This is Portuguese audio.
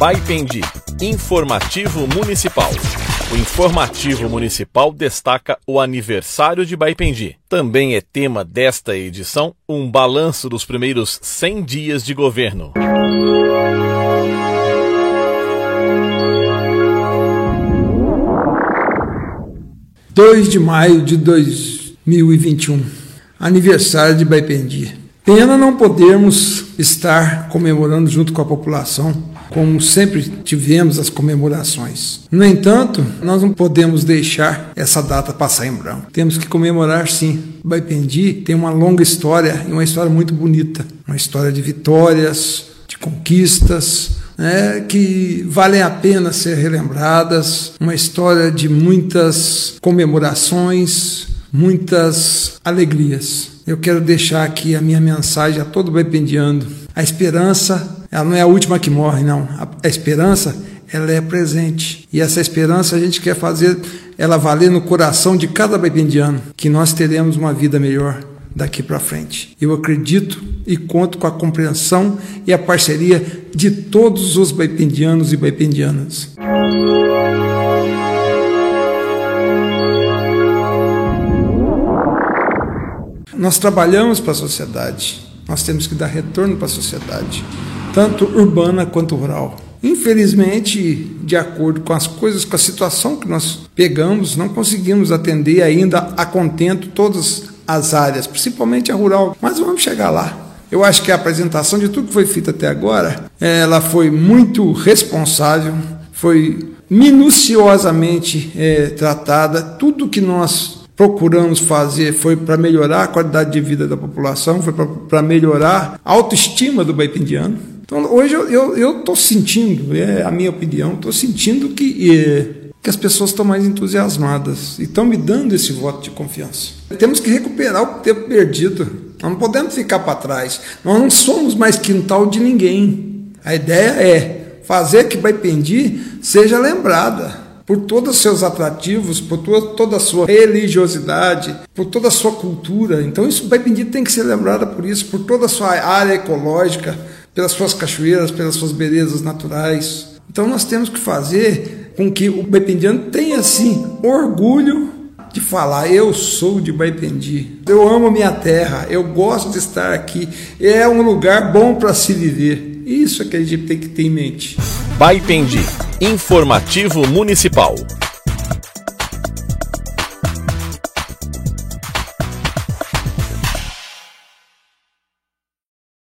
Baipendi, Informativo Municipal. O Informativo Municipal destaca o aniversário de Baipendi. Também é tema desta edição um balanço dos primeiros 100 dias de governo. 2 de maio de 2021, aniversário de Baipendi. Pena não podermos estar comemorando junto com a população, como sempre tivemos as comemorações. No entanto, nós não podemos deixar essa data passar em branco. Temos que comemorar sim. Baipendi tem uma longa história e uma história muito bonita, uma história de vitórias, de conquistas, né, que valem a pena ser relembradas, uma história de muitas comemorações, muitas alegrias. Eu quero deixar aqui a minha mensagem a todo baipendiano. A esperança, ela não é a última que morre, não. A esperança, ela é presente. E essa esperança a gente quer fazer ela valer no coração de cada baipendiano, que nós teremos uma vida melhor daqui para frente. Eu acredito e conto com a compreensão e a parceria de todos os baipendianos e baipendianas. Nós trabalhamos para a sociedade, nós temos que dar retorno para a sociedade, tanto urbana quanto rural. Infelizmente, de acordo com as coisas, com a situação que nós pegamos, não conseguimos atender ainda a contento todas as áreas, principalmente a rural, mas vamos chegar lá. Eu acho que a apresentação de tudo que foi feito até agora, ela foi muito responsável, foi minuciosamente é, tratada. Tudo que nós procuramos fazer foi para melhorar a qualidade de vida da população, foi para melhorar a autoestima do baipendiano. Então, hoje eu estou sentindo, é a minha opinião, estou sentindo que é, que as pessoas estão mais entusiasmadas e estão me dando esse voto de confiança. Temos que recuperar o tempo perdido. Nós não podemos ficar para trás. Nós não somos mais quintal de ninguém. A ideia é fazer que Baipendi seja lembrada por todos os seus atrativos, por toda a sua religiosidade, por toda a sua cultura. Então isso Baipendi tem que ser lembrada por isso, por toda a sua área ecológica, pelas suas cachoeiras, pelas suas belezas naturais. Então nós temos que fazer com que o baipendiano tenha assim orgulho de falar eu sou de Baipendi. Eu amo minha terra, eu gosto de estar aqui. É um lugar bom para se viver. Isso é que a gente tem que ter em mente. Baipendi, informativo municipal.